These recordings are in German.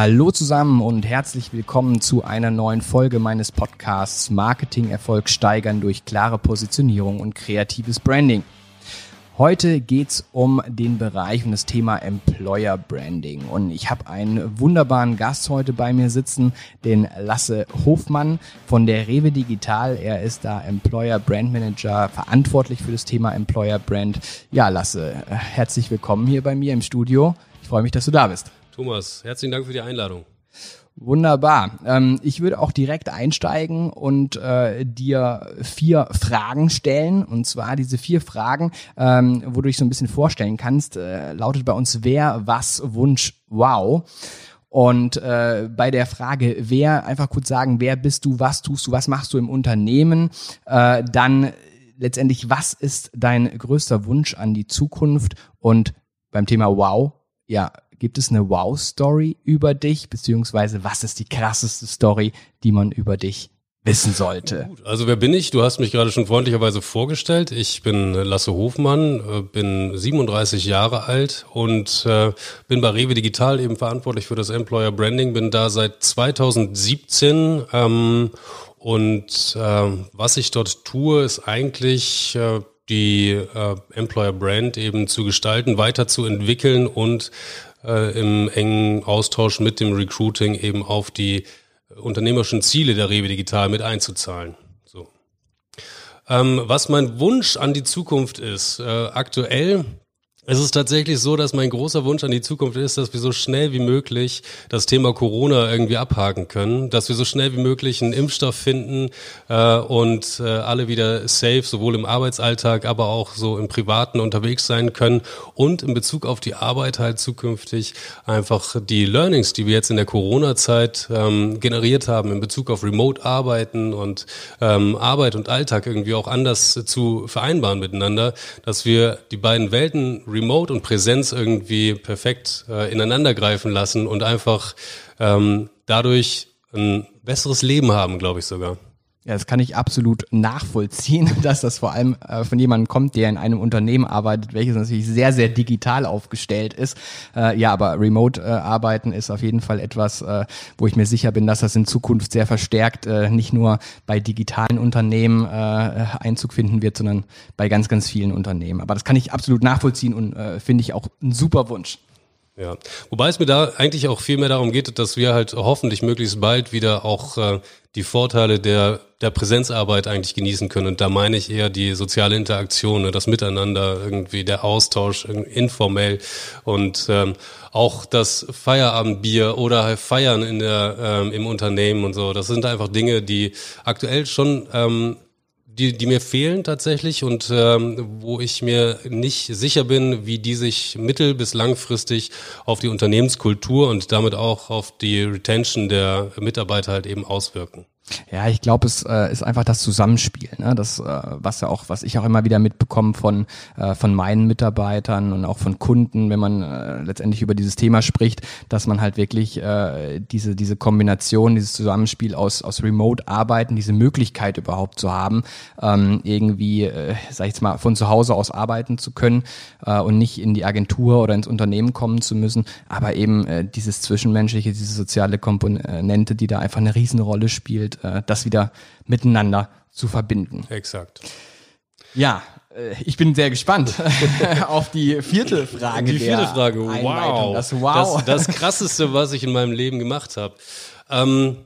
Hallo zusammen und herzlich willkommen zu einer neuen Folge meines Podcasts Marketing-Erfolg steigern durch klare Positionierung und kreatives Branding. Heute geht's um den Bereich und das Thema Employer Branding. Und ich habe einen wunderbaren Gast heute bei mir sitzen, den Lasse Hofmann von der Rewe Digital. Er ist da Employer Brand Manager, verantwortlich für das Thema Employer Brand. Ja, Lasse, herzlich willkommen hier bei mir im Studio. Ich freue mich, dass du da bist. Thomas, herzlichen Dank für die Einladung. Wunderbar. Ähm, ich würde auch direkt einsteigen und äh, dir vier Fragen stellen. Und zwar diese vier Fragen, ähm, wo du dich so ein bisschen vorstellen kannst, äh, lautet bei uns Wer, was, Wunsch, wow. Und äh, bei der Frage, wer, einfach kurz sagen, wer bist du, was tust du, was machst du im Unternehmen, äh, dann letztendlich, was ist dein größter Wunsch an die Zukunft? Und beim Thema Wow, ja, Gibt es eine Wow-Story über dich, beziehungsweise was ist die krasseste Story, die man über dich wissen sollte. Also wer bin ich? Du hast mich gerade schon freundlicherweise vorgestellt. Ich bin Lasse Hofmann, äh, bin 37 Jahre alt und äh, bin bei Rewe Digital eben verantwortlich für das Employer Branding, bin da seit 2017 ähm, und äh, was ich dort tue, ist eigentlich äh, die äh, Employer Brand eben zu gestalten, weiterzuentwickeln und äh, im engen Austausch mit dem Recruiting eben auf die unternehmerischen Ziele der Rewe Digital mit einzuzahlen. So. Ähm, was mein Wunsch an die Zukunft ist, äh, aktuell es ist tatsächlich so, dass mein großer Wunsch an die Zukunft ist, dass wir so schnell wie möglich das Thema Corona irgendwie abhaken können, dass wir so schnell wie möglich einen Impfstoff finden äh, und äh, alle wieder safe, sowohl im Arbeitsalltag, aber auch so im Privaten unterwegs sein können und in Bezug auf die Arbeit halt zukünftig einfach die Learnings, die wir jetzt in der Corona-Zeit ähm, generiert haben in Bezug auf Remote-Arbeiten und ähm, Arbeit und Alltag irgendwie auch anders zu vereinbaren miteinander, dass wir die beiden Welten Remote und Präsenz irgendwie perfekt äh, ineinander lassen und einfach ähm, dadurch ein besseres Leben haben, glaube ich sogar. Ja, das kann ich absolut nachvollziehen, dass das vor allem äh, von jemandem kommt, der in einem Unternehmen arbeitet, welches natürlich sehr, sehr digital aufgestellt ist. Äh, ja, aber Remote-Arbeiten äh, ist auf jeden Fall etwas, äh, wo ich mir sicher bin, dass das in Zukunft sehr verstärkt äh, nicht nur bei digitalen Unternehmen äh, Einzug finden wird, sondern bei ganz, ganz vielen Unternehmen. Aber das kann ich absolut nachvollziehen und finde ich auch ein super Wunsch. Ja, wobei es mir da eigentlich auch viel mehr darum geht, dass wir halt hoffentlich möglichst bald wieder auch die Vorteile der, der Präsenzarbeit eigentlich genießen können. Und da meine ich eher die soziale Interaktion, ne, das Miteinander, irgendwie der Austausch informell und ähm, auch das Feierabendbier oder halt Feiern in der, ähm, im Unternehmen und so. Das sind einfach Dinge, die aktuell schon ähm, die, die mir fehlen tatsächlich und ähm, wo ich mir nicht sicher bin, wie die sich mittel- bis langfristig auf die Unternehmenskultur und damit auch auf die Retention der Mitarbeiter halt eben auswirken. Ja, ich glaube, es äh, ist einfach das Zusammenspiel, ne? das, äh, was ja auch, was ich auch immer wieder mitbekomme von äh, von meinen Mitarbeitern und auch von Kunden, wenn man äh, letztendlich über dieses Thema spricht, dass man halt wirklich äh, diese diese Kombination, dieses Zusammenspiel aus aus Remote-Arbeiten, diese Möglichkeit überhaupt zu haben, ähm, irgendwie, äh, sag ich jetzt mal, von zu Hause aus arbeiten zu können äh, und nicht in die Agentur oder ins Unternehmen kommen zu müssen, aber eben äh, dieses zwischenmenschliche, diese soziale Komponente, die da einfach eine Riesenrolle spielt äh, das wieder miteinander zu verbinden. Exakt. Ja, äh, ich bin sehr gespannt auf die vierte Frage. Die vierte Frage, wow. Das, wow. Das, das krasseste, was ich in meinem Leben gemacht habe. Ähm,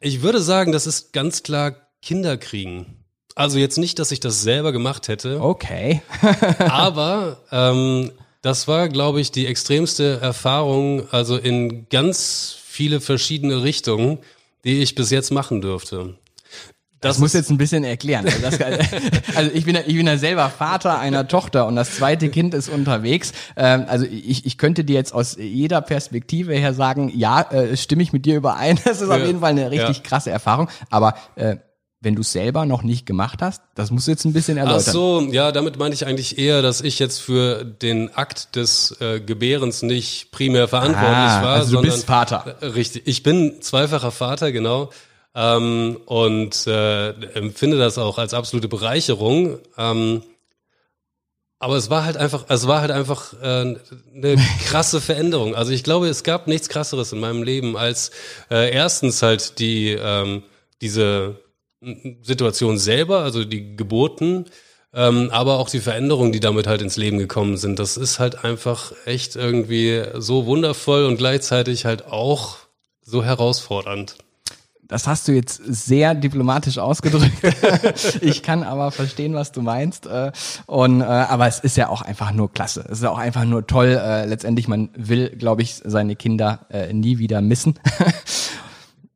ich würde sagen, das ist ganz klar Kinderkriegen. Also jetzt nicht, dass ich das selber gemacht hätte. Okay. aber ähm, das war, glaube ich, die extremste Erfahrung, also in ganz viele verschiedene Richtungen die ich bis jetzt machen dürfte. Das, das muss jetzt ein bisschen erklären. Also, das, also ich bin, ich bin ja selber Vater einer Tochter und das zweite Kind ist unterwegs. Ähm, also ich, ich könnte dir jetzt aus jeder Perspektive her sagen, ja, äh, stimme ich mit dir überein. Das ist ja, auf jeden Fall eine richtig ja. krasse Erfahrung. Aber äh, wenn du es selber noch nicht gemacht hast? Das musst du jetzt ein bisschen erläutern. Ach so, ja, damit meine ich eigentlich eher, dass ich jetzt für den Akt des äh, Gebärens nicht primär verantwortlich ah, war. Also du sondern, bist Vater. Äh, richtig. Ich bin zweifacher Vater, genau. Ähm, und äh, empfinde das auch als absolute Bereicherung. Ähm, Aber es war halt einfach, es war halt einfach äh, eine krasse Veränderung. Also ich glaube, es gab nichts krasseres in meinem Leben als äh, erstens halt die ähm, diese Situation selber, also die Geburten, ähm, aber auch die Veränderungen, die damit halt ins Leben gekommen sind. Das ist halt einfach echt irgendwie so wundervoll und gleichzeitig halt auch so herausfordernd. Das hast du jetzt sehr diplomatisch ausgedrückt. ich kann aber verstehen, was du meinst. Äh, und äh, aber es ist ja auch einfach nur klasse. Es ist auch einfach nur toll. Äh, letztendlich, man will, glaube ich, seine Kinder nie wieder missen.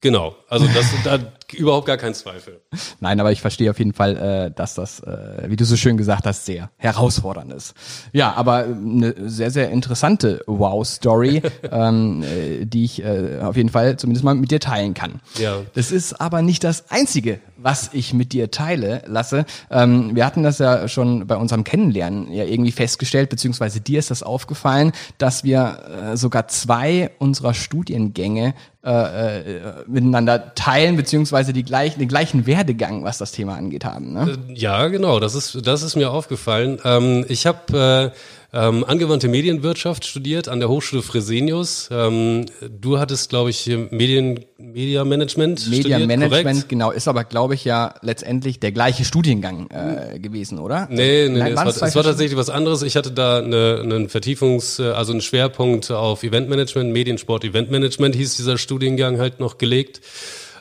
Genau, also das da überhaupt gar kein Zweifel. Nein, aber ich verstehe auf jeden Fall, äh, dass das, äh, wie du so schön gesagt hast, sehr herausfordernd ist. Ja, aber eine sehr, sehr interessante Wow-Story, ähm, äh, die ich äh, auf jeden Fall zumindest mal mit dir teilen kann. Ja. Das ist aber nicht das Einzige, was ich mit dir teile lasse. Ähm, wir hatten das ja schon bei unserem Kennenlernen ja irgendwie festgestellt, beziehungsweise dir ist das aufgefallen, dass wir äh, sogar zwei unserer Studiengänge äh, äh, miteinander teilen, beziehungsweise die gleichen, den gleichen Werdegang, was das Thema angeht, haben. Ne? Äh, ja, genau, das ist, das ist mir aufgefallen. Ähm, ich habe äh, ähm, angewandte Medienwirtschaft studiert an der Hochschule Fresenius. Ähm, du hattest, glaube ich, Medien, Media Management Media studiert, Management, korrekt? genau, ist aber, glaube ich, ja letztendlich der gleiche Studiengang äh, gewesen, oder? Nee, nee, Nein, nee es, war, es war tatsächlich was anderes. Ich hatte da eine, einen Vertiefungs-, also einen Schwerpunkt auf Eventmanagement, Mediensport, Eventmanagement hieß dieser Studiengang halt noch gelegt.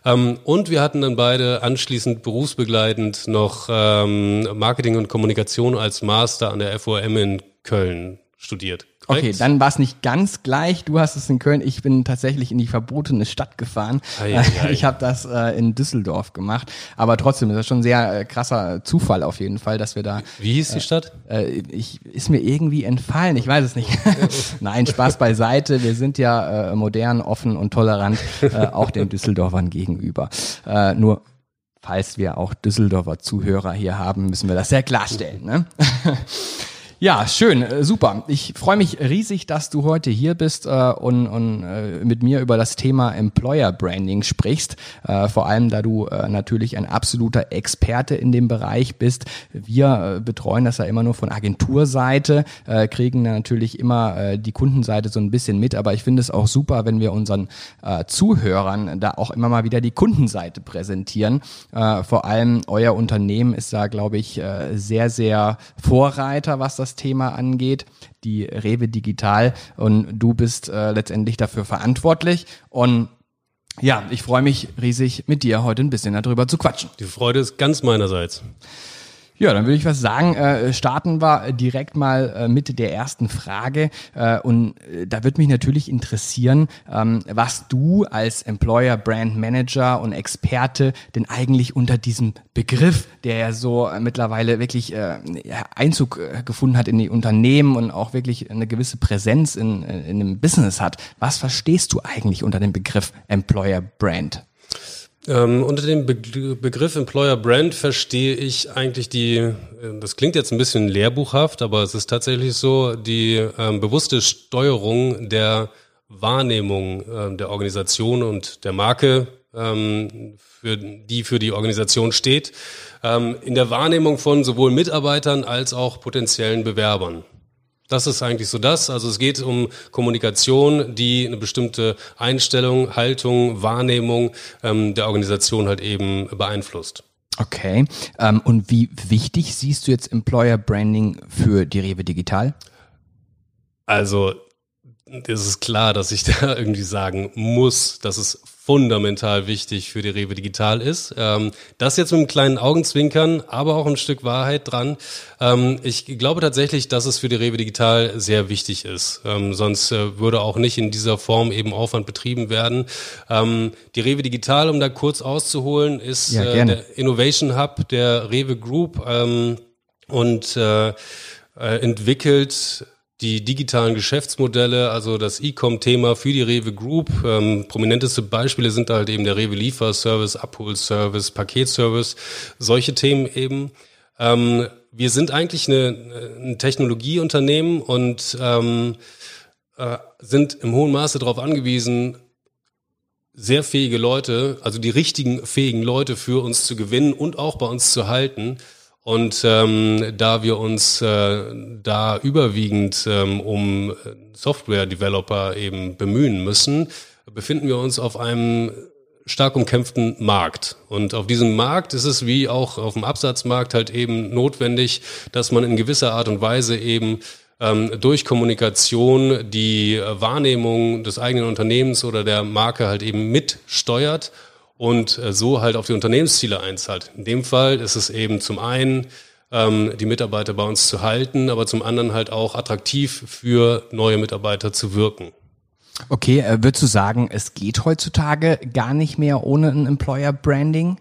Ähm, und wir hatten dann beide anschließend berufsbegleitend noch ähm, Marketing und Kommunikation als Master an der FOM in Köln studiert. Korrekt? Okay, dann war es nicht ganz gleich. Du hast es in Köln, ich bin tatsächlich in die verbotene Stadt gefahren. Ei, ei. Ich habe das äh, in Düsseldorf gemacht. Aber trotzdem ist das schon ein sehr äh, krasser Zufall auf jeden Fall, dass wir da. Wie hieß die Stadt? Äh, ich, ist mir irgendwie entfallen, ich weiß es nicht. Nein, Spaß beiseite. Wir sind ja äh, modern, offen und tolerant, äh, auch den Düsseldorfern gegenüber. Äh, nur falls wir auch Düsseldorfer Zuhörer hier haben, müssen wir das sehr klarstellen. Ne? Ja, schön, äh, super. Ich freue mich riesig, dass du heute hier bist äh, und, und äh, mit mir über das Thema Employer Branding sprichst. Äh, vor allem, da du äh, natürlich ein absoluter Experte in dem Bereich bist. Wir äh, betreuen das ja immer nur von Agenturseite, kriegen natürlich immer die Kundenseite so ein bisschen mit, aber ich finde es auch super, wenn wir unseren Zuhörern da auch immer mal wieder die Kundenseite präsentieren. Vor allem euer Unternehmen ist da, glaube ich, sehr, sehr Vorreiter, was das Thema angeht, die Rewe Digital. Und du bist äh, letztendlich dafür verantwortlich. Und ja, ich freue mich riesig, mit dir heute ein bisschen darüber zu quatschen. Die Freude ist ganz meinerseits. Ja, dann würde ich was sagen, äh, starten wir direkt mal äh, mit der ersten Frage. Äh, und äh, da würde mich natürlich interessieren, ähm, was du als Employer Brand Manager und Experte denn eigentlich unter diesem Begriff, der ja so äh, mittlerweile wirklich äh, Einzug äh, gefunden hat in die Unternehmen und auch wirklich eine gewisse Präsenz in, in dem Business hat. Was verstehst du eigentlich unter dem Begriff Employer Brand? Ähm, unter dem Be Begriff Employer Brand verstehe ich eigentlich die, äh, das klingt jetzt ein bisschen lehrbuchhaft, aber es ist tatsächlich so, die ähm, bewusste Steuerung der Wahrnehmung äh, der Organisation und der Marke, ähm, für, die für die Organisation steht, ähm, in der Wahrnehmung von sowohl Mitarbeitern als auch potenziellen Bewerbern. Das ist eigentlich so das. Also es geht um Kommunikation, die eine bestimmte Einstellung, Haltung, Wahrnehmung ähm, der Organisation halt eben beeinflusst. Okay. Ähm, und wie wichtig siehst du jetzt Employer Branding für die Rewe Digital? Also es ist klar, dass ich da irgendwie sagen muss, dass es fundamental wichtig für die Rewe Digital ist. Ähm, das jetzt mit einem kleinen Augenzwinkern, aber auch ein Stück Wahrheit dran. Ähm, ich glaube tatsächlich, dass es für die Rewe Digital sehr wichtig ist. Ähm, sonst äh, würde auch nicht in dieser Form eben Aufwand betrieben werden. Ähm, die Rewe Digital, um da kurz auszuholen, ist ja, äh, der Innovation Hub der Rewe Group ähm, und äh, äh entwickelt die digitalen Geschäftsmodelle, also das E-Com-Thema für die Rewe Group. Ähm, prominenteste Beispiele sind halt eben der Rewe Lieferservice, Abholservice, Paketservice, solche Themen eben. Ähm, wir sind eigentlich eine, ein Technologieunternehmen und ähm, äh, sind im hohen Maße darauf angewiesen, sehr fähige Leute, also die richtigen fähigen Leute für uns zu gewinnen und auch bei uns zu halten. Und ähm, da wir uns äh, da überwiegend ähm, um Software-Developer eben bemühen müssen, befinden wir uns auf einem stark umkämpften Markt. Und auf diesem Markt ist es wie auch auf dem Absatzmarkt halt eben notwendig, dass man in gewisser Art und Weise eben ähm, durch Kommunikation die Wahrnehmung des eigenen Unternehmens oder der Marke halt eben mitsteuert und äh, so halt auf die Unternehmensziele einzahlt. In dem Fall ist es eben zum einen ähm, die Mitarbeiter bei uns zu halten, aber zum anderen halt auch attraktiv für neue Mitarbeiter zu wirken. Okay, äh, würdest du sagen, es geht heutzutage gar nicht mehr ohne ein Employer Branding?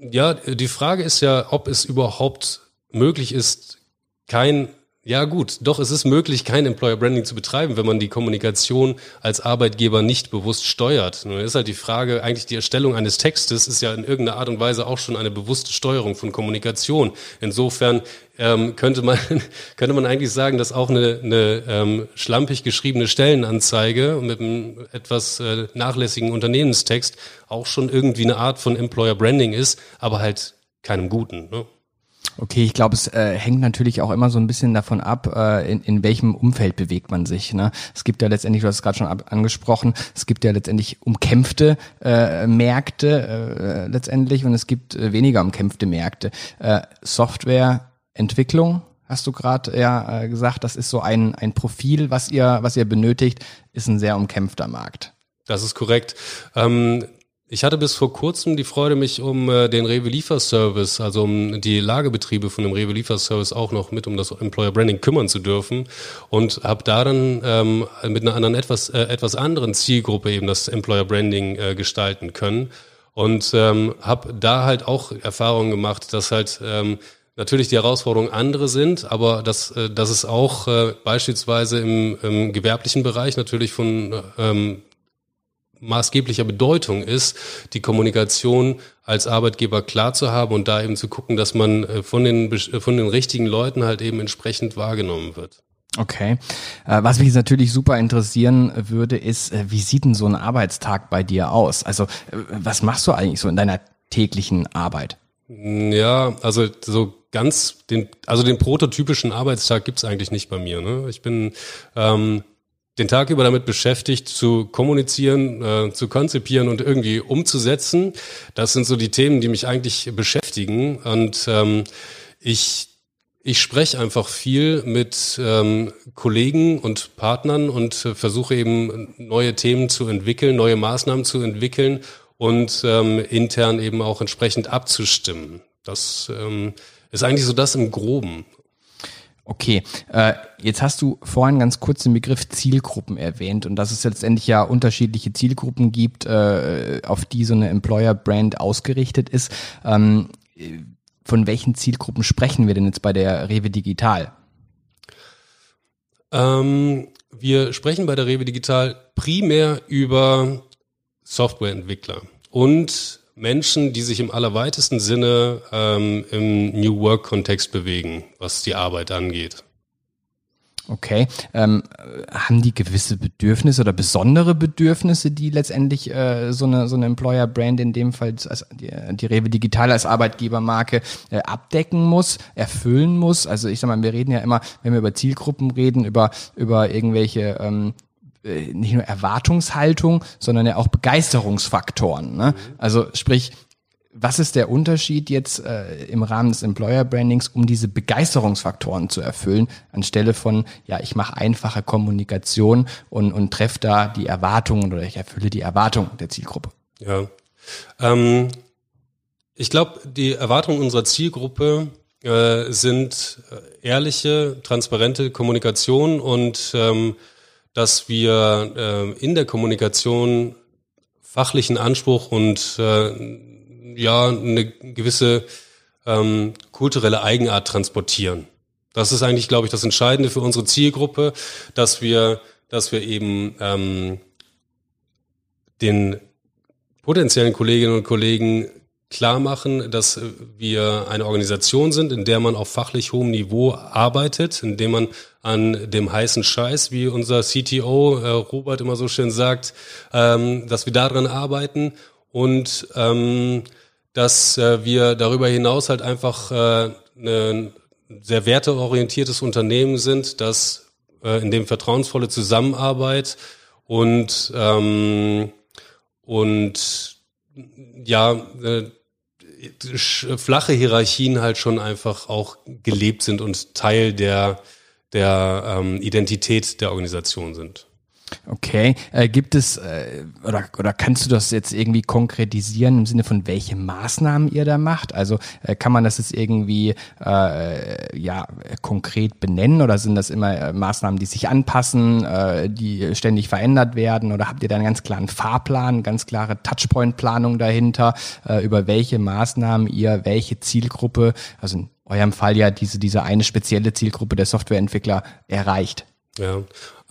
Ja, die Frage ist ja, ob es überhaupt möglich ist, kein ja gut, doch es ist möglich, kein Employer Branding zu betreiben, wenn man die Kommunikation als Arbeitgeber nicht bewusst steuert. Nun ist halt die Frage, eigentlich die Erstellung eines Textes ist ja in irgendeiner Art und Weise auch schon eine bewusste Steuerung von Kommunikation. Insofern ähm, könnte man könnte man eigentlich sagen, dass auch eine, eine ähm, schlampig geschriebene Stellenanzeige mit einem etwas äh, nachlässigen Unternehmenstext auch schon irgendwie eine Art von Employer Branding ist, aber halt keinem guten. Ne? Okay, ich glaube, es äh, hängt natürlich auch immer so ein bisschen davon ab, äh, in, in welchem Umfeld bewegt man sich. Ne? Es gibt ja letztendlich, du hast es gerade schon ab, angesprochen, es gibt ja letztendlich umkämpfte äh, Märkte äh, letztendlich und es gibt äh, weniger umkämpfte Märkte. Äh, Softwareentwicklung, hast du gerade ja äh, gesagt, das ist so ein, ein Profil, was ihr, was ihr benötigt, ist ein sehr umkämpfter Markt. Das ist korrekt. Ähm, ich hatte bis vor kurzem die Freude, mich um äh, den Rewe Lieferservice, also um die Lagerbetriebe von dem Rewe Lieferservice auch noch mit um das Employer Branding kümmern zu dürfen und habe da dann ähm, mit einer anderen etwas äh, etwas anderen Zielgruppe eben das Employer Branding äh, gestalten können und ähm, habe da halt auch Erfahrungen gemacht, dass halt ähm, natürlich die Herausforderungen andere sind, aber dass, äh, dass es auch äh, beispielsweise im, im gewerblichen Bereich natürlich von ähm, maßgeblicher Bedeutung ist, die Kommunikation als Arbeitgeber klar zu haben und da eben zu gucken, dass man äh, von den, äh, von den richtigen Leuten halt eben entsprechend wahrgenommen wird. Okay. Äh, was mich natürlich super interessieren würde, ist, wie sieht denn so ein Arbeitstag bei dir aus? Also, was machst du eigentlich so in deiner täglichen Arbeit? Ja, also so ganz den, also den prototypischen Arbeitstag gibt's eigentlich nicht bei mir. Ne? Ich bin ähm, den Tag über damit beschäftigt, zu kommunizieren, äh, zu konzipieren und irgendwie umzusetzen. Das sind so die Themen, die mich eigentlich beschäftigen. Und ähm, ich, ich spreche einfach viel mit ähm, Kollegen und Partnern und äh, versuche eben neue Themen zu entwickeln, neue Maßnahmen zu entwickeln und ähm, intern eben auch entsprechend abzustimmen. Das ähm, ist eigentlich so das im Groben. Okay, äh, jetzt hast du vorhin ganz kurz den Begriff Zielgruppen erwähnt und dass es letztendlich ja unterschiedliche Zielgruppen gibt, äh, auf die so eine Employer-Brand ausgerichtet ist. Ähm, von welchen Zielgruppen sprechen wir denn jetzt bei der Rewe Digital? Ähm, wir sprechen bei der Rewe Digital primär über Softwareentwickler und Menschen, die sich im allerweitesten Sinne ähm, im New Work-Kontext bewegen, was die Arbeit angeht. Okay. Ähm, haben die gewisse Bedürfnisse oder besondere Bedürfnisse, die letztendlich äh, so eine so eine Employer Brand in dem Fall als die, die Rewe Digital als Arbeitgebermarke äh, abdecken muss, erfüllen muss? Also ich sag mal, wir reden ja immer, wenn wir über Zielgruppen reden, über über irgendwelche ähm, äh, nicht nur Erwartungshaltung, sondern ja auch Begeisterungsfaktoren. Ne? Also sprich, was ist der Unterschied jetzt äh, im Rahmen des Employer Brandings, um diese Begeisterungsfaktoren zu erfüllen, anstelle von, ja, ich mache einfache Kommunikation und, und treffe da die Erwartungen oder ich erfülle die Erwartungen der Zielgruppe? Ja. Ähm, ich glaube, die Erwartungen unserer Zielgruppe äh, sind äh, ehrliche, transparente Kommunikation und ähm, dass wir äh, in der Kommunikation fachlichen Anspruch und äh, ja eine gewisse ähm, kulturelle Eigenart transportieren. Das ist eigentlich, glaube ich, das Entscheidende für unsere Zielgruppe, dass wir, dass wir eben ähm, den potenziellen Kolleginnen und Kollegen klar machen, dass wir eine Organisation sind, in der man auf fachlich hohem Niveau arbeitet, in dem man an dem heißen Scheiß, wie unser CTO äh, Robert immer so schön sagt, ähm, dass wir daran arbeiten und ähm, dass äh, wir darüber hinaus halt einfach äh, ein sehr werteorientiertes Unternehmen sind, das äh, in dem vertrauensvolle Zusammenarbeit und ähm, und ja äh, flache Hierarchien halt schon einfach auch gelebt sind und Teil der der ähm, Identität der Organisation sind. Okay, äh, gibt es äh, oder oder kannst du das jetzt irgendwie konkretisieren im Sinne von welche Maßnahmen ihr da macht? Also äh, kann man das jetzt irgendwie äh, ja konkret benennen oder sind das immer äh, Maßnahmen, die sich anpassen, äh, die ständig verändert werden oder habt ihr da einen ganz klaren Fahrplan, ganz klare Touchpoint-Planung dahinter, äh, über welche Maßnahmen ihr welche Zielgruppe, also in eurem Fall ja diese diese eine spezielle Zielgruppe der Softwareentwickler erreicht? Ja,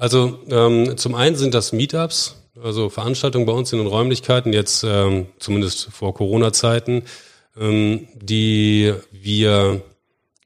also ähm, zum einen sind das Meetups, also Veranstaltungen bei uns in den Räumlichkeiten, jetzt ähm, zumindest vor Corona-Zeiten, ähm, die wir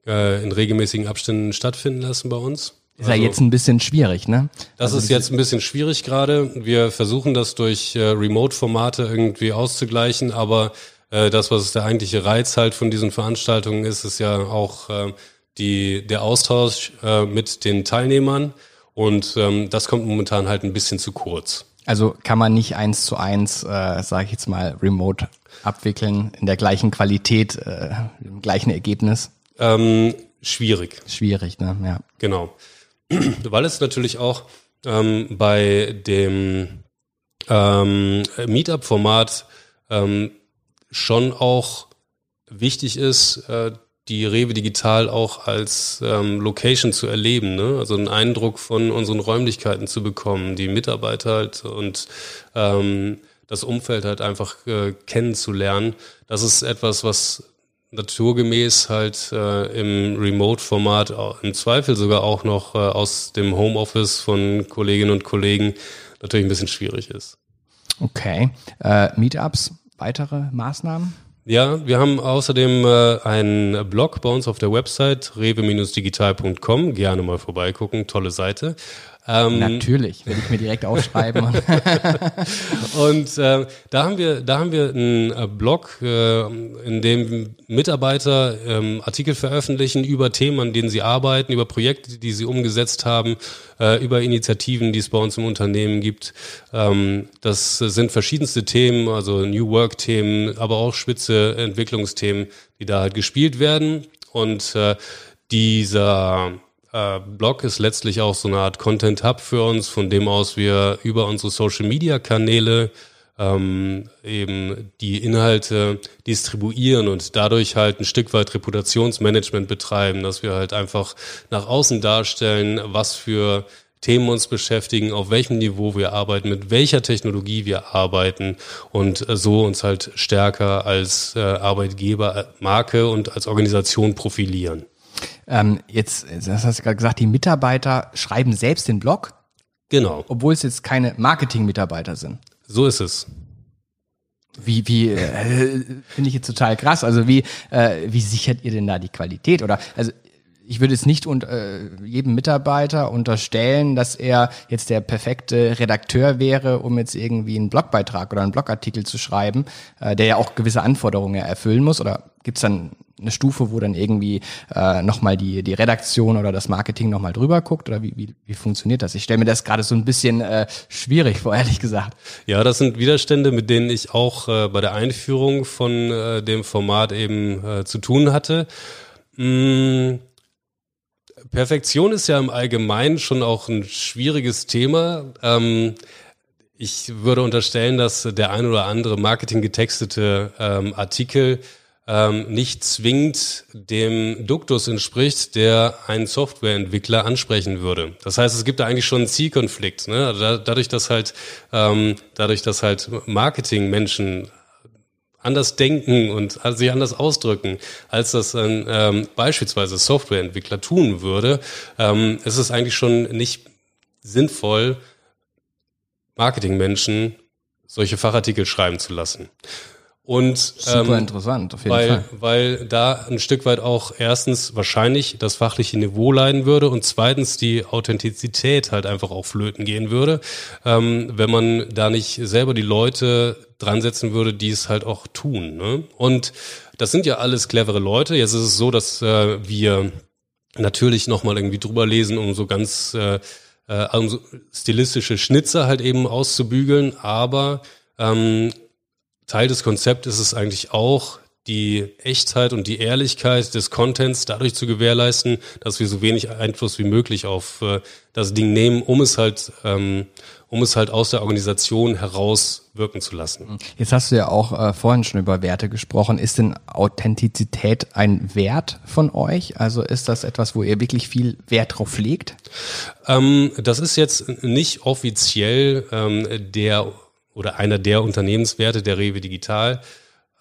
äh, in regelmäßigen Abständen stattfinden lassen bei uns. Ist also, ja jetzt ein bisschen schwierig, ne? Das also ist jetzt ein bisschen schwierig gerade. Wir versuchen das durch äh, Remote-Formate irgendwie auszugleichen, aber äh, das, was der eigentliche Reiz halt von diesen Veranstaltungen ist, ist ja auch äh, die, der Austausch äh, mit den Teilnehmern. Und ähm, das kommt momentan halt ein bisschen zu kurz. Also kann man nicht eins zu eins, äh, sage ich jetzt mal, remote abwickeln in der gleichen Qualität, äh, im gleichen Ergebnis? Ähm, schwierig. Schwierig, ne? Ja. Genau. Weil es natürlich auch ähm, bei dem ähm, Meetup-Format ähm, schon auch wichtig ist, äh, die Rewe Digital auch als ähm, Location zu erleben, ne? also einen Eindruck von unseren Räumlichkeiten zu bekommen, die Mitarbeiter halt und ähm, das Umfeld halt einfach äh, kennenzulernen. Das ist etwas, was naturgemäß halt äh, im Remote-Format im Zweifel sogar auch noch äh, aus dem Homeoffice von Kolleginnen und Kollegen natürlich ein bisschen schwierig ist. Okay. Äh, Meetups, weitere Maßnahmen? Ja, wir haben außerdem äh, einen Blog bei uns auf der Website rewe-digital.com. Gerne mal vorbeigucken, tolle Seite. Ähm, Natürlich, werde ich mir direkt aufschreiben. und äh, da haben wir, da haben wir einen äh, Blog, äh, in dem Mitarbeiter ähm, Artikel veröffentlichen über Themen, an denen sie arbeiten, über Projekte, die sie umgesetzt haben, äh, über Initiativen, die es bei uns im Unternehmen gibt. Ähm, das sind verschiedenste Themen, also New Work-Themen, aber auch spitze Entwicklungsthemen, die da halt gespielt werden. Und äh, dieser äh, Blog ist letztlich auch so eine Art Content Hub für uns, von dem aus wir über unsere Social Media Kanäle ähm, eben die Inhalte distribuieren und dadurch halt ein Stück weit Reputationsmanagement betreiben, dass wir halt einfach nach außen darstellen, was für Themen uns beschäftigen, auf welchem Niveau wir arbeiten, mit welcher Technologie wir arbeiten und äh, so uns halt stärker als äh, Arbeitgeber, Marke und als Organisation profilieren. Ähm, jetzt, das hast du gerade gesagt, die Mitarbeiter schreiben selbst den Blog. Genau. Obwohl es jetzt keine Marketing-Mitarbeiter sind. So ist es. Wie, wie, äh, finde ich jetzt total krass. Also wie, äh, wie sichert ihr denn da die Qualität? Oder also ich würde jetzt nicht unter, äh, jedem Mitarbeiter unterstellen, dass er jetzt der perfekte Redakteur wäre, um jetzt irgendwie einen Blogbeitrag oder einen Blogartikel zu schreiben, äh, der ja auch gewisse Anforderungen erfüllen muss. Oder gibt es dann eine Stufe, wo dann irgendwie äh, nochmal die, die Redaktion oder das Marketing nochmal drüber guckt? Oder wie, wie, wie funktioniert das? Ich stelle mir das gerade so ein bisschen äh, schwierig vor, ehrlich gesagt. Ja, das sind Widerstände, mit denen ich auch äh, bei der Einführung von äh, dem Format eben äh, zu tun hatte. Mmh Perfektion ist ja im Allgemeinen schon auch ein schwieriges Thema. Ähm, ich würde unterstellen, dass der ein oder andere marketinggetextete ähm, Artikel ähm, nicht zwingend dem Duktus entspricht, der ein Softwareentwickler ansprechen würde. Das heißt, es gibt da eigentlich schon einen Zielkonflikt. Ne? Da, dadurch, dass halt, ähm, dadurch, dass halt Marketingmenschen anders denken und sich anders ausdrücken, als das ein ähm, beispielsweise Softwareentwickler tun würde, ähm, ist es eigentlich schon nicht sinnvoll, Marketingmenschen solche Fachartikel schreiben zu lassen. Und Super ähm, interessant, auf jeden weil, Fall. Weil da ein Stück weit auch erstens wahrscheinlich das fachliche Niveau leiden würde und zweitens die Authentizität halt einfach auch flöten gehen würde, ähm, wenn man da nicht selber die Leute dran setzen würde, die es halt auch tun. Ne? Und das sind ja alles clevere Leute. Jetzt ist es so, dass äh, wir natürlich nochmal irgendwie drüber lesen, um so ganz äh, äh, um so stilistische Schnitzer halt eben auszubügeln, aber ähm, Teil des Konzepts ist es eigentlich auch, die Echtheit und die Ehrlichkeit des Contents dadurch zu gewährleisten, dass wir so wenig Einfluss wie möglich auf äh, das Ding nehmen, um es halt, ähm, um es halt aus der Organisation heraus wirken zu lassen. Jetzt hast du ja auch äh, vorhin schon über Werte gesprochen. Ist denn Authentizität ein Wert von euch? Also ist das etwas, wo ihr wirklich viel Wert drauf legt? Ähm, das ist jetzt nicht offiziell ähm, der oder einer der Unternehmenswerte der Rewe Digital.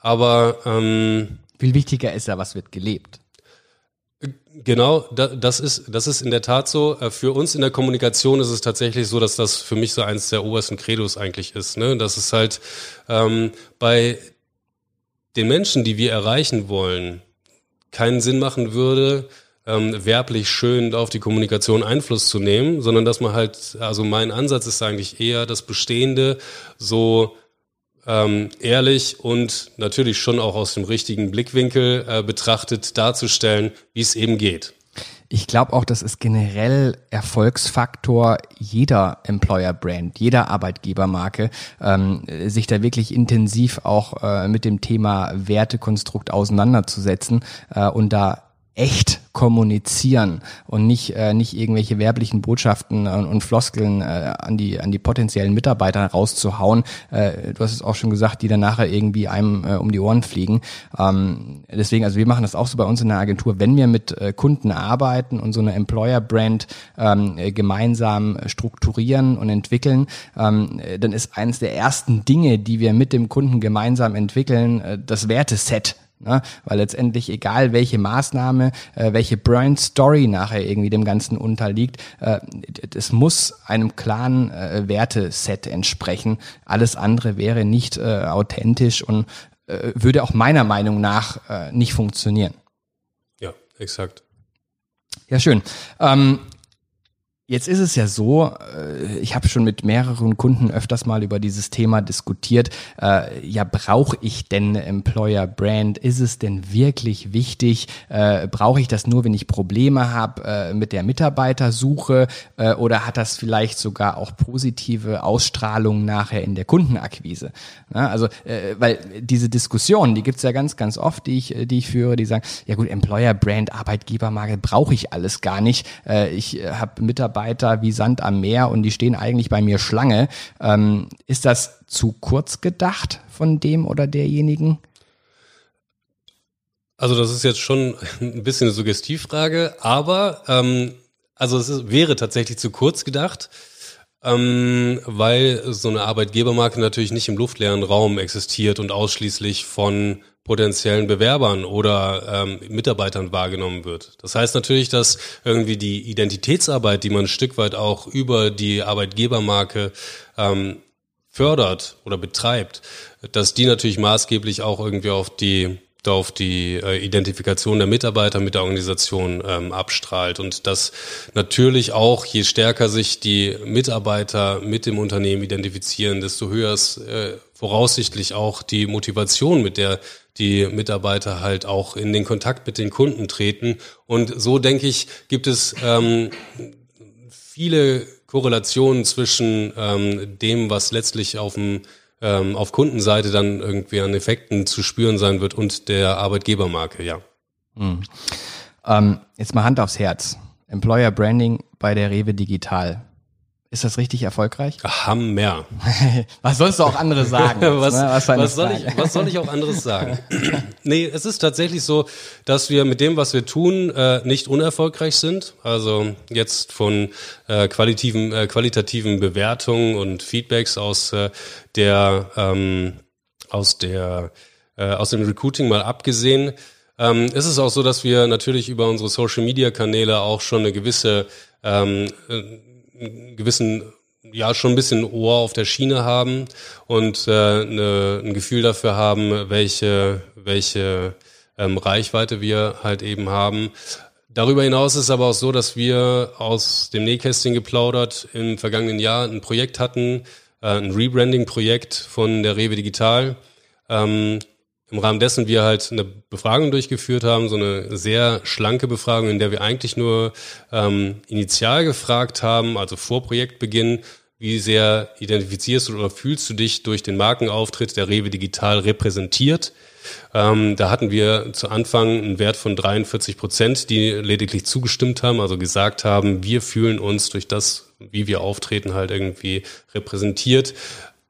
Aber ähm, viel wichtiger ist ja, was wird gelebt. Genau, das ist, das ist in der Tat so. Äh, für uns in der Kommunikation ist es tatsächlich so, dass das für mich so eins der obersten Credos eigentlich ist. Ne? Dass es halt ähm, bei den Menschen, die wir erreichen wollen, keinen Sinn machen würde, ähm, werblich schön auf die Kommunikation Einfluss zu nehmen, sondern dass man halt, also mein Ansatz ist eigentlich eher das Bestehende so ähm, ehrlich und natürlich schon auch aus dem richtigen Blickwinkel äh, betrachtet darzustellen, wie es eben geht. Ich glaube auch, das ist generell Erfolgsfaktor jeder Employer-Brand, jeder Arbeitgebermarke, ähm, sich da wirklich intensiv auch äh, mit dem Thema Wertekonstrukt auseinanderzusetzen äh, und da echt kommunizieren und nicht äh, nicht irgendwelche werblichen Botschaften und, und Floskeln äh, an die an die potenziellen Mitarbeiter rauszuhauen. Äh, du hast es auch schon gesagt, die dann nachher irgendwie einem äh, um die Ohren fliegen. Ähm, deswegen, also wir machen das auch so bei uns in der Agentur, wenn wir mit äh, Kunden arbeiten und so eine Employer Brand ähm, äh, gemeinsam strukturieren und entwickeln, ähm, dann ist eines der ersten Dinge, die wir mit dem Kunden gemeinsam entwickeln, äh, das Werteset Ne? Weil letztendlich, egal welche Maßnahme, äh, welche Brand Story nachher irgendwie dem Ganzen unterliegt, äh, es muss einem klaren äh, Werteset entsprechen. Alles andere wäre nicht äh, authentisch und äh, würde auch meiner Meinung nach äh, nicht funktionieren. Ja, exakt. Ja, schön. Ähm, Jetzt ist es ja so, äh, ich habe schon mit mehreren Kunden öfters mal über dieses Thema diskutiert. Äh, ja, brauche ich denn Employer Brand? Ist es denn wirklich wichtig? Äh, brauche ich das nur, wenn ich Probleme habe mit der Mitarbeitersuche? Oder hat das vielleicht sogar auch positive Ausstrahlung nachher in der Kundenakquise? Also, weil diese Diskussion, die gibt's ja ganz, ganz oft, die ich, die ich führe, die sagen, ja gut, Employer Brand, Arbeitgebermarke brauche ich alles gar nicht. Ich habe Mitarbeiter Mitarbeiter wie Sand am Meer und die stehen eigentlich bei mir Schlange. Ähm, ist das zu kurz gedacht von dem oder derjenigen? Also das ist jetzt schon ein bisschen eine Suggestivfrage, aber ähm, also es ist, wäre tatsächlich zu kurz gedacht, ähm, weil so eine Arbeitgebermarke natürlich nicht im luftleeren Raum existiert und ausschließlich von potenziellen Bewerbern oder ähm, Mitarbeitern wahrgenommen wird. Das heißt natürlich, dass irgendwie die Identitätsarbeit, die man ein Stück weit auch über die Arbeitgebermarke ähm, fördert oder betreibt, dass die natürlich maßgeblich auch irgendwie auf die auf die äh, Identifikation der Mitarbeiter mit der Organisation ähm, abstrahlt und dass natürlich auch, je stärker sich die Mitarbeiter mit dem Unternehmen identifizieren, desto höher ist äh, voraussichtlich auch die Motivation, mit der die Mitarbeiter halt auch in den Kontakt mit den Kunden treten. Und so denke ich, gibt es ähm, viele Korrelationen zwischen ähm, dem, was letztlich auf dem ähm, auf Kundenseite dann irgendwie an Effekten zu spüren sein wird und der Arbeitgebermarke, ja. Mhm. Ähm, jetzt mal Hand aufs Herz. Employer Branding bei der Rewe Digital. Ist das richtig erfolgreich? Hammer. was sollst du auch anderes sagen? was, ne? was, was, soll ich, was soll ich auch anderes sagen? nee, es ist tatsächlich so, dass wir mit dem, was wir tun, äh, nicht unerfolgreich sind. Also jetzt von äh, qualitativen, äh, qualitativen Bewertungen und Feedbacks aus äh, der ähm, aus der äh, aus dem Recruiting mal abgesehen. Ähm, ist es auch so, dass wir natürlich über unsere Social Media Kanäle auch schon eine gewisse ähm, einen gewissen ja schon ein bisschen Ohr auf der Schiene haben und äh, ne, ein Gefühl dafür haben, welche, welche ähm, Reichweite wir halt eben haben. Darüber hinaus ist es aber auch so, dass wir aus dem Nähkästchen geplaudert im vergangenen Jahr ein Projekt hatten, äh, ein Rebranding-Projekt von der Rewe Digital. Ähm, Im Rahmen dessen wir halt eine Befragung durchgeführt haben, so eine sehr schlanke Befragung, in der wir eigentlich nur ähm, initial gefragt haben, also vor Projektbeginn, wie sehr identifizierst du oder fühlst du dich durch den Markenauftritt der Rewe Digital repräsentiert? Ähm, da hatten wir zu Anfang einen Wert von 43 Prozent, die lediglich zugestimmt haben, also gesagt haben, wir fühlen uns durch das, wie wir auftreten, halt irgendwie repräsentiert.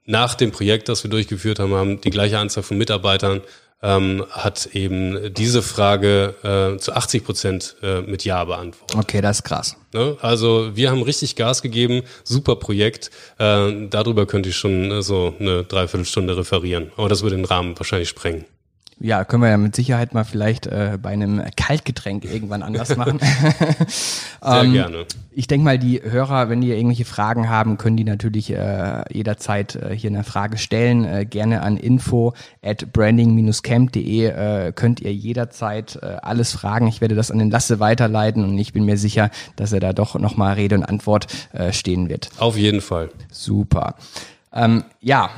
Nach dem Projekt, das wir durchgeführt haben, haben die gleiche Anzahl von Mitarbeitern ähm, hat eben diese Frage äh, zu 80 Prozent äh, mit Ja beantwortet. Okay, das ist krass. Ne? Also wir haben richtig Gas gegeben, super Projekt. Äh, darüber könnte ich schon äh, so eine Dreiviertelstunde referieren, aber das würde den Rahmen wahrscheinlich sprengen. Ja, können wir ja mit Sicherheit mal vielleicht äh, bei einem Kaltgetränk irgendwann anders machen. Sehr ähm, gerne. Ich denke mal, die Hörer, wenn die irgendwelche Fragen haben, können die natürlich äh, jederzeit äh, hier eine Frage stellen. Äh, gerne an info at branding-camp.de äh, könnt ihr jederzeit äh, alles fragen. Ich werde das an den Lasse weiterleiten und ich bin mir sicher, dass er da doch nochmal Rede und Antwort stehen wird. Auf jeden Fall. Super. Ähm, ja,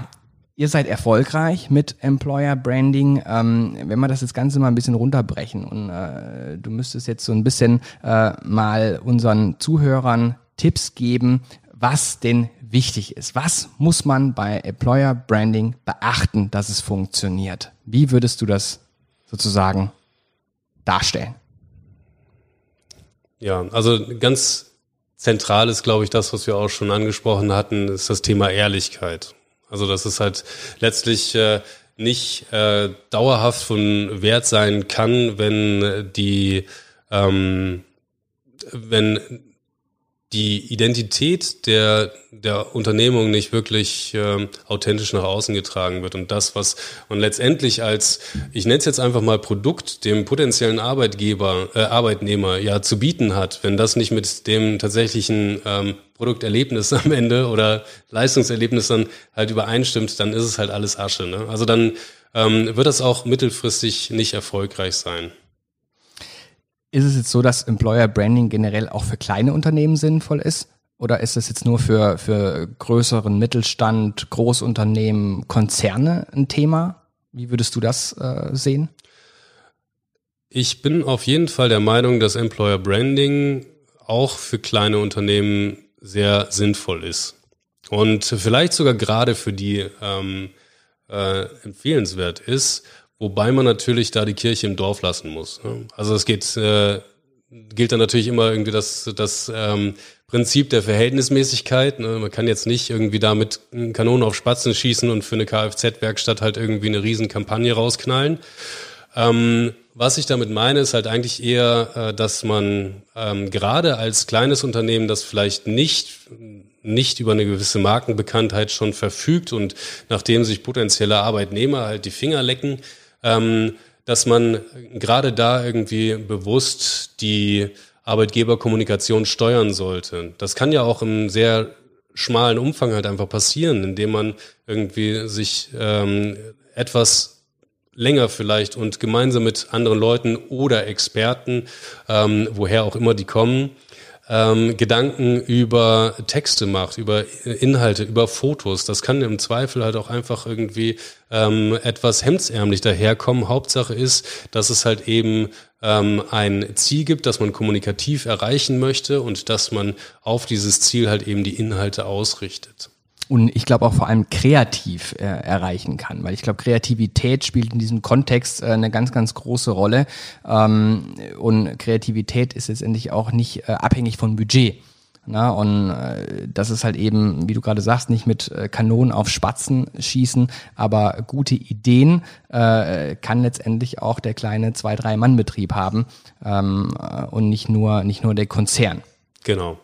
Ihr seid erfolgreich mit Employer Branding. Ähm, wenn wir das jetzt Ganze mal ein bisschen runterbrechen und äh, du müsstest jetzt so ein bisschen äh, mal unseren Zuhörern Tipps geben, was denn wichtig ist. Was muss man bei Employer Branding beachten, dass es funktioniert? Wie würdest du das sozusagen darstellen? Ja, also ganz zentral ist, glaube ich, das, was wir auch schon angesprochen hatten, ist das Thema Ehrlichkeit. Also dass es halt letztlich äh, nicht äh, dauerhaft von Wert sein kann, wenn die ähm, wenn die Identität der, der Unternehmung nicht wirklich ähm, authentisch nach außen getragen wird. Und das, was man letztendlich als, ich nenne es jetzt einfach mal Produkt, dem potenziellen Arbeitgeber, äh, Arbeitnehmer ja zu bieten hat, wenn das nicht mit dem tatsächlichen ähm, Produkterlebnis am Ende oder Leistungserlebnis dann halt übereinstimmt, dann ist es halt alles Asche. Ne? Also dann ähm, wird das auch mittelfristig nicht erfolgreich sein. Ist es jetzt so, dass Employer Branding generell auch für kleine Unternehmen sinnvoll ist? Oder ist das jetzt nur für, für größeren Mittelstand, Großunternehmen, Konzerne ein Thema? Wie würdest du das äh, sehen? Ich bin auf jeden Fall der Meinung, dass Employer Branding auch für kleine Unternehmen sehr sinnvoll ist. Und vielleicht sogar gerade für die ähm, äh, empfehlenswert ist, Wobei man natürlich da die Kirche im Dorf lassen muss. Ne? Also es geht, äh, gilt dann natürlich immer irgendwie das, das ähm, Prinzip der Verhältnismäßigkeit. Ne? Man kann jetzt nicht irgendwie da mit Kanonen auf Spatzen schießen und für eine Kfz-Werkstatt halt irgendwie eine Riesenkampagne rausknallen. Ähm, was ich damit meine, ist halt eigentlich eher, äh, dass man ähm, gerade als kleines Unternehmen, das vielleicht nicht nicht über eine gewisse Markenbekanntheit schon verfügt und nachdem sich potenzielle Arbeitnehmer halt die Finger lecken, ähm, dass man gerade da irgendwie bewusst die Arbeitgeberkommunikation steuern sollte. Das kann ja auch im sehr schmalen Umfang halt einfach passieren, indem man irgendwie sich ähm, etwas länger vielleicht und gemeinsam mit anderen Leuten oder Experten, ähm, woher auch immer die kommen, ähm, Gedanken über Texte macht, über Inhalte, über Fotos. Das kann im Zweifel halt auch einfach irgendwie ähm, etwas hemdsärmlich daherkommen. Hauptsache ist, dass es halt eben ähm, ein Ziel gibt, das man kommunikativ erreichen möchte und dass man auf dieses Ziel halt eben die Inhalte ausrichtet und ich glaube auch vor allem kreativ äh, erreichen kann, weil ich glaube, Kreativität spielt in diesem Kontext äh, eine ganz, ganz große Rolle. Ähm, und Kreativität ist letztendlich auch nicht äh, abhängig von Budget. Na, und äh, das ist halt eben, wie du gerade sagst, nicht mit äh, Kanonen auf Spatzen schießen, aber gute Ideen äh, kann letztendlich auch der kleine zwei, drei Mann Betrieb haben ähm, äh, und nicht nur nicht nur der Konzern. Genau.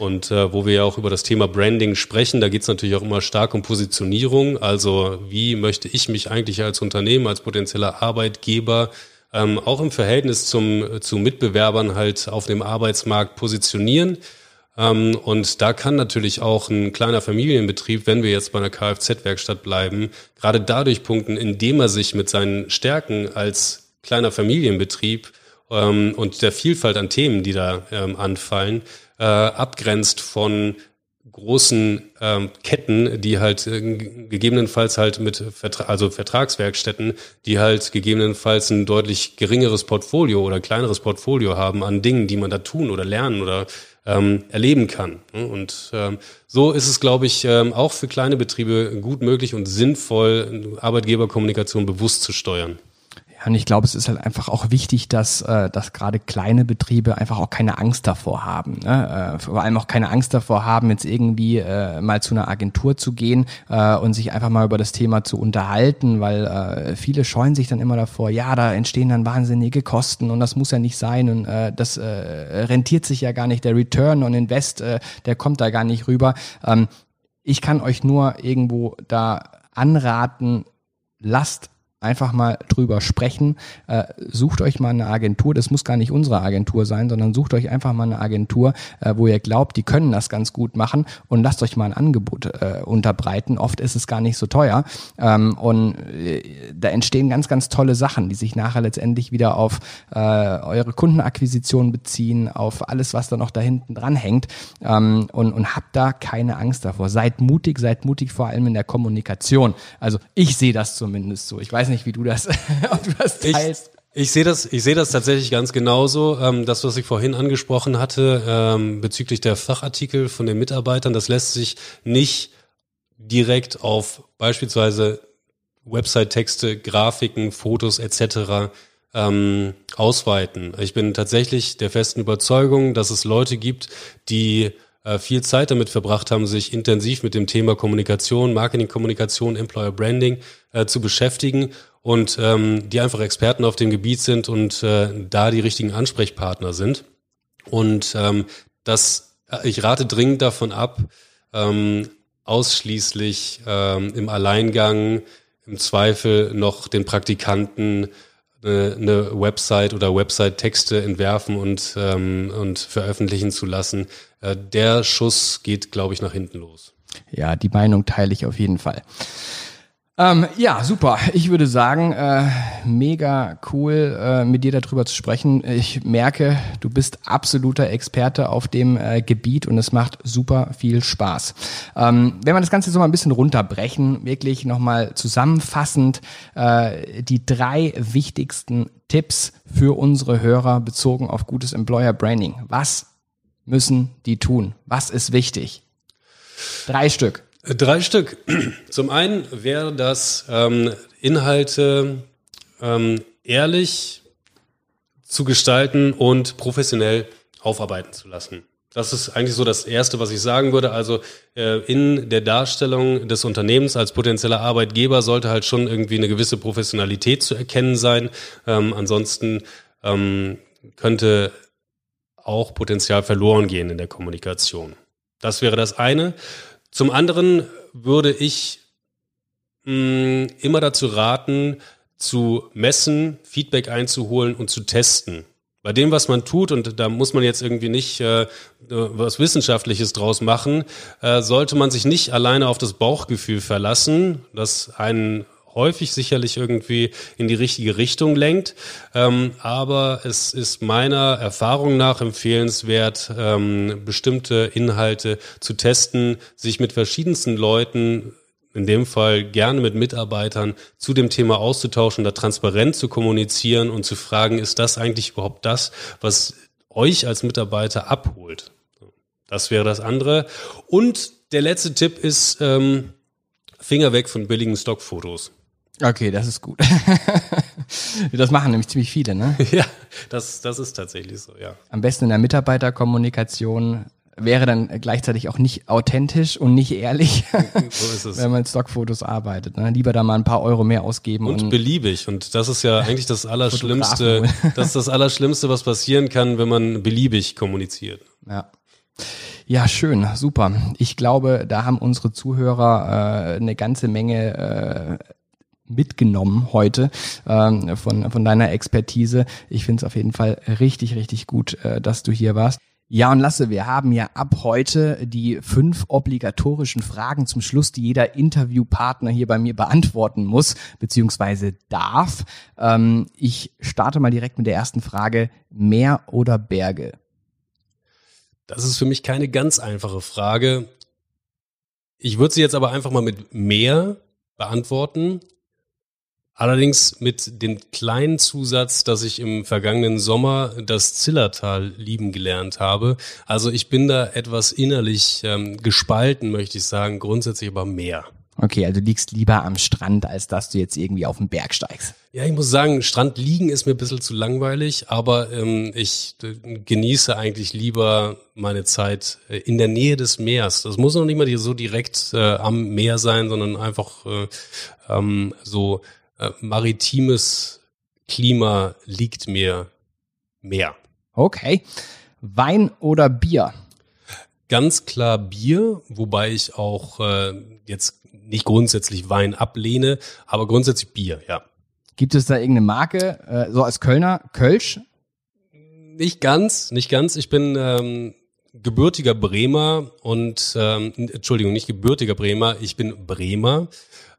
Und äh, wo wir ja auch über das Thema Branding sprechen, da geht es natürlich auch immer stark um Positionierung. Also wie möchte ich mich eigentlich als Unternehmen, als potenzieller Arbeitgeber ähm, auch im Verhältnis zum, zu Mitbewerbern halt auf dem Arbeitsmarkt positionieren. Ähm, und da kann natürlich auch ein kleiner Familienbetrieb, wenn wir jetzt bei einer Kfz-Werkstatt bleiben, gerade dadurch punkten, indem er sich mit seinen Stärken als kleiner Familienbetrieb ähm, und der Vielfalt an Themen, die da ähm, anfallen, äh, abgrenzt von großen ähm, Ketten, die halt äh, gegebenenfalls halt mit Vertra also Vertragswerkstätten, die halt gegebenenfalls ein deutlich geringeres Portfolio oder kleineres Portfolio haben an Dingen, die man da tun oder lernen oder ähm, erleben kann. Und ähm, so ist es, glaube ich, ähm, auch für kleine Betriebe gut möglich und sinnvoll, Arbeitgeberkommunikation bewusst zu steuern. Ja, und ich glaube, es ist halt einfach auch wichtig, dass, äh, dass gerade kleine Betriebe einfach auch keine Angst davor haben. Ne? Äh, vor allem auch keine Angst davor haben, jetzt irgendwie äh, mal zu einer Agentur zu gehen äh, und sich einfach mal über das Thema zu unterhalten, weil äh, viele scheuen sich dann immer davor, ja, da entstehen dann wahnsinnige Kosten und das muss ja nicht sein und äh, das äh, rentiert sich ja gar nicht. Der Return on Invest, äh, der kommt da gar nicht rüber. Ähm, ich kann euch nur irgendwo da anraten, lasst einfach mal drüber sprechen. Äh, sucht euch mal eine Agentur, das muss gar nicht unsere Agentur sein, sondern sucht euch einfach mal eine Agentur, äh, wo ihr glaubt, die können das ganz gut machen und lasst euch mal ein Angebot äh, unterbreiten. Oft ist es gar nicht so teuer ähm, und äh, da entstehen ganz, ganz tolle Sachen, die sich nachher letztendlich wieder auf äh, eure Kundenakquisition beziehen, auf alles, was da noch da hinten dran hängt ähm, und, und habt da keine Angst davor. Seid mutig, seid mutig vor allem in der Kommunikation. Also ich sehe das zumindest so. Ich weiß nicht, wie du das, ob du das teilst. Ich, ich sehe das, ich sehe das tatsächlich ganz genauso. Ähm, das, was ich vorhin angesprochen hatte ähm, bezüglich der Fachartikel von den Mitarbeitern, das lässt sich nicht direkt auf beispielsweise Website-Texte, Grafiken, Fotos etc. Ähm, ausweiten. Ich bin tatsächlich der festen Überzeugung, dass es Leute gibt, die äh, viel Zeit damit verbracht haben, sich intensiv mit dem Thema Kommunikation, Marketing-Kommunikation, Employer Branding äh, zu beschäftigen und ähm, die einfach Experten auf dem Gebiet sind und äh, da die richtigen Ansprechpartner sind. Und ähm, das, äh, ich rate dringend davon ab, ähm, ausschließlich ähm, im Alleingang im Zweifel noch den Praktikanten eine, eine Website oder Website-Texte entwerfen und, ähm, und veröffentlichen zu lassen. Äh, der Schuss geht, glaube ich, nach hinten los. Ja, die Meinung teile ich auf jeden Fall. Ähm, ja, super. Ich würde sagen, äh, mega cool, äh, mit dir darüber zu sprechen. Ich merke, du bist absoluter Experte auf dem äh, Gebiet und es macht super viel Spaß. Ähm, wenn wir das Ganze so mal ein bisschen runterbrechen, wirklich nochmal zusammenfassend, äh, die drei wichtigsten Tipps für unsere Hörer bezogen auf gutes Employer Branding. Was müssen die tun? Was ist wichtig? Drei Stück. Drei Stück. Zum einen wäre das ähm, Inhalte ähm, ehrlich zu gestalten und professionell aufarbeiten zu lassen. Das ist eigentlich so das Erste, was ich sagen würde. Also äh, in der Darstellung des Unternehmens als potenzieller Arbeitgeber sollte halt schon irgendwie eine gewisse Professionalität zu erkennen sein. Ähm, ansonsten ähm, könnte auch Potenzial verloren gehen in der Kommunikation. Das wäre das eine. Zum anderen würde ich mh, mm, immer dazu raten, zu messen, Feedback einzuholen und zu testen. Bei dem, was man tut, und da muss man jetzt irgendwie nicht äh, was Wissenschaftliches draus machen, äh, sollte man sich nicht alleine auf das Bauchgefühl verlassen, das einen häufig sicherlich irgendwie in die richtige Richtung lenkt. Ähm, aber es ist meiner Erfahrung nach empfehlenswert, ähm, bestimmte Inhalte zu testen, sich mit verschiedensten Leuten in dem Fall gerne mit Mitarbeitern zu dem Thema auszutauschen, da transparent zu kommunizieren und zu fragen, ist das eigentlich überhaupt das, was euch als Mitarbeiter abholt? Das wäre das andere. Und der letzte Tipp ist, ähm, Finger weg von billigen Stockfotos. Okay, das ist gut. das machen nämlich ziemlich viele, ne? Ja, das, das ist tatsächlich so, ja. Am besten in der Mitarbeiterkommunikation wäre dann gleichzeitig auch nicht authentisch und nicht ehrlich, so ist es. wenn man Stockfotos arbeitet. Ne? Lieber da mal ein paar Euro mehr ausgeben. Und, und beliebig. Und das ist ja eigentlich das Allerschlimmste. das ist das Allerschlimmste, was passieren kann, wenn man beliebig kommuniziert. Ja. Ja, schön, super. Ich glaube, da haben unsere Zuhörer äh, eine ganze Menge äh, mitgenommen heute ähm, von, von deiner Expertise. Ich finde es auf jeden Fall richtig, richtig gut, äh, dass du hier warst. Ja, und Lasse, wir haben ja ab heute die fünf obligatorischen Fragen zum Schluss, die jeder Interviewpartner hier bei mir beantworten muss, beziehungsweise darf. Ähm, ich starte mal direkt mit der ersten Frage. Meer oder Berge? Das ist für mich keine ganz einfache Frage. Ich würde sie jetzt aber einfach mal mit Meer beantworten. Allerdings mit dem kleinen Zusatz, dass ich im vergangenen Sommer das Zillertal lieben gelernt habe. Also ich bin da etwas innerlich ähm, gespalten, möchte ich sagen, grundsätzlich aber mehr. Okay, also du liegst lieber am Strand, als dass du jetzt irgendwie auf den Berg steigst. Ja, ich muss sagen, Strand liegen ist mir ein bisschen zu langweilig, aber ähm, ich äh, genieße eigentlich lieber meine Zeit äh, in der Nähe des Meeres. Das muss noch nicht mal so direkt äh, am Meer sein, sondern einfach äh, ähm, so äh, maritimes Klima liegt mir mehr. Okay. Wein oder Bier? Ganz klar Bier, wobei ich auch äh, jetzt nicht grundsätzlich Wein ablehne, aber grundsätzlich Bier, ja. Gibt es da irgendeine Marke, äh, so als Kölner, Kölsch? Nicht ganz, nicht ganz. Ich bin ähm, gebürtiger Bremer und ähm, Entschuldigung, nicht gebürtiger Bremer, ich bin Bremer.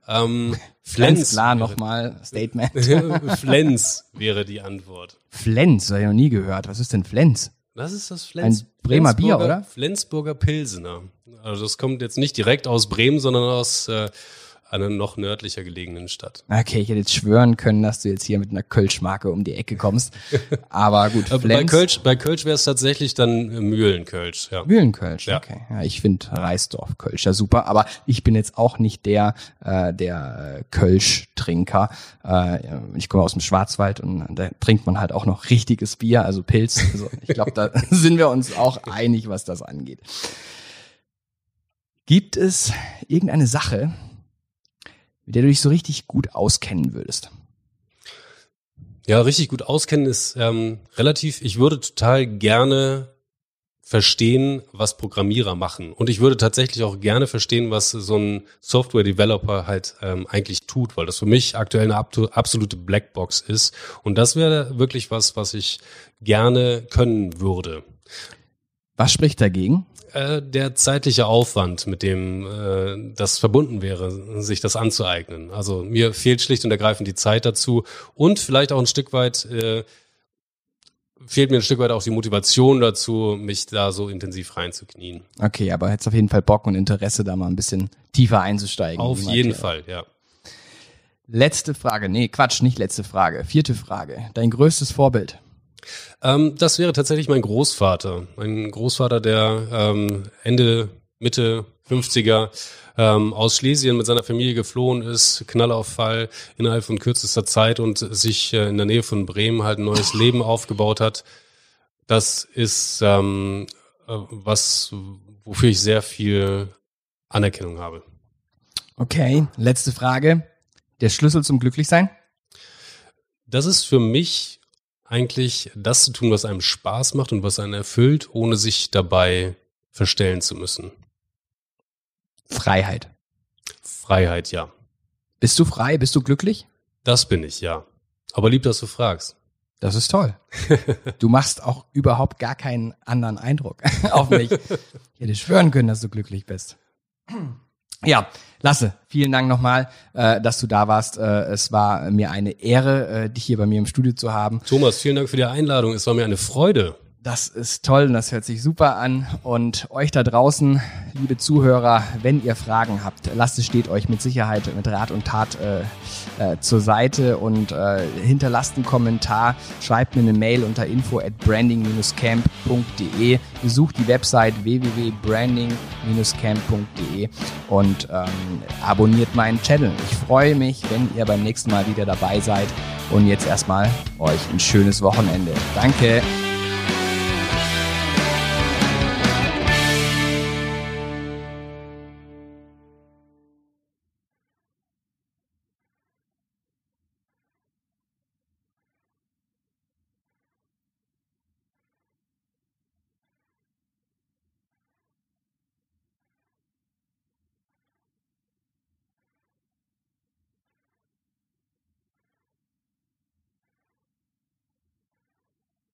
Ähm, Flens. Ganz klar nochmal Statement. Flens wäre die Antwort. Flens, habe ich noch nie gehört. Was ist denn Flens? Was ist das Flens? Ein Bremer Bier, oder? Flensburger Pilsener. Also das kommt jetzt nicht direkt aus Bremen, sondern aus äh, einer noch nördlicher gelegenen Stadt. Okay, ich hätte jetzt schwören können, dass du jetzt hier mit einer Kölsch-Marke um die Ecke kommst. Aber gut, Flens. Bei Kölsch, bei Kölsch wäre es tatsächlich dann Mühlenkölsch. Ja. Mühlenkölsch, ja. okay. Ja, ich finde Reisdorf Kölsch ja super, aber ich bin jetzt auch nicht der äh, der äh, Kölsch-Trinker. Äh, ich komme aus dem Schwarzwald und da trinkt man halt auch noch richtiges Bier, also Pilz. Also ich glaube, da sind wir uns auch einig, was das angeht. Gibt es irgendeine Sache, mit der du dich so richtig gut auskennen würdest? Ja, richtig gut auskennen ist ähm, relativ. Ich würde total gerne verstehen, was Programmierer machen. Und ich würde tatsächlich auch gerne verstehen, was so ein Software-Developer halt ähm, eigentlich tut, weil das für mich aktuell eine absolute Blackbox ist. Und das wäre wirklich was, was ich gerne können würde. Was spricht dagegen? Äh, der zeitliche Aufwand, mit dem äh, das verbunden wäre, sich das anzueignen. Also mir fehlt schlicht und ergreifend die Zeit dazu und vielleicht auch ein Stück weit äh, fehlt mir ein Stück weit auch die Motivation dazu, mich da so intensiv reinzuknien. Okay, aber hättest auf jeden Fall Bock und Interesse, da mal ein bisschen tiefer einzusteigen. Auf jeden Fall, ja. Letzte Frage, nee, Quatsch, nicht letzte Frage. Vierte Frage. Dein größtes Vorbild? Ähm, das wäre tatsächlich mein Großvater. Mein Großvater, der ähm, Ende, Mitte 50er ähm, aus Schlesien mit seiner Familie geflohen ist, Knallauffall innerhalb von kürzester Zeit und sich äh, in der Nähe von Bremen halt ein neues Leben aufgebaut hat. Das ist ähm, äh, was, wofür ich sehr viel Anerkennung habe. Okay, letzte Frage. Der Schlüssel zum Glücklichsein? Das ist für mich eigentlich das zu tun, was einem Spaß macht und was einen erfüllt, ohne sich dabei verstellen zu müssen? Freiheit. Freiheit, ja. Bist du frei? Bist du glücklich? Das bin ich, ja. Aber lieb, dass du fragst. Das ist toll. Du machst auch überhaupt gar keinen anderen Eindruck auf mich. Ich hätte schwören können, dass du glücklich bist. Ja, Lasse, vielen Dank nochmal, äh, dass du da warst. Äh, es war mir eine Ehre, äh, dich hier bei mir im Studio zu haben. Thomas, vielen Dank für die Einladung. Es war mir eine Freude. Das ist toll und das hört sich super an. Und euch da draußen, liebe Zuhörer, wenn ihr Fragen habt, lasst es steht euch mit Sicherheit mit Rat und Tat äh, äh, zur Seite und äh, hinterlasst einen Kommentar, schreibt mir eine Mail unter info at branding-camp.de, besucht die Website www.branding-camp.de und ähm, abonniert meinen Channel. Ich freue mich, wenn ihr beim nächsten Mal wieder dabei seid. Und jetzt erstmal euch ein schönes Wochenende. Danke.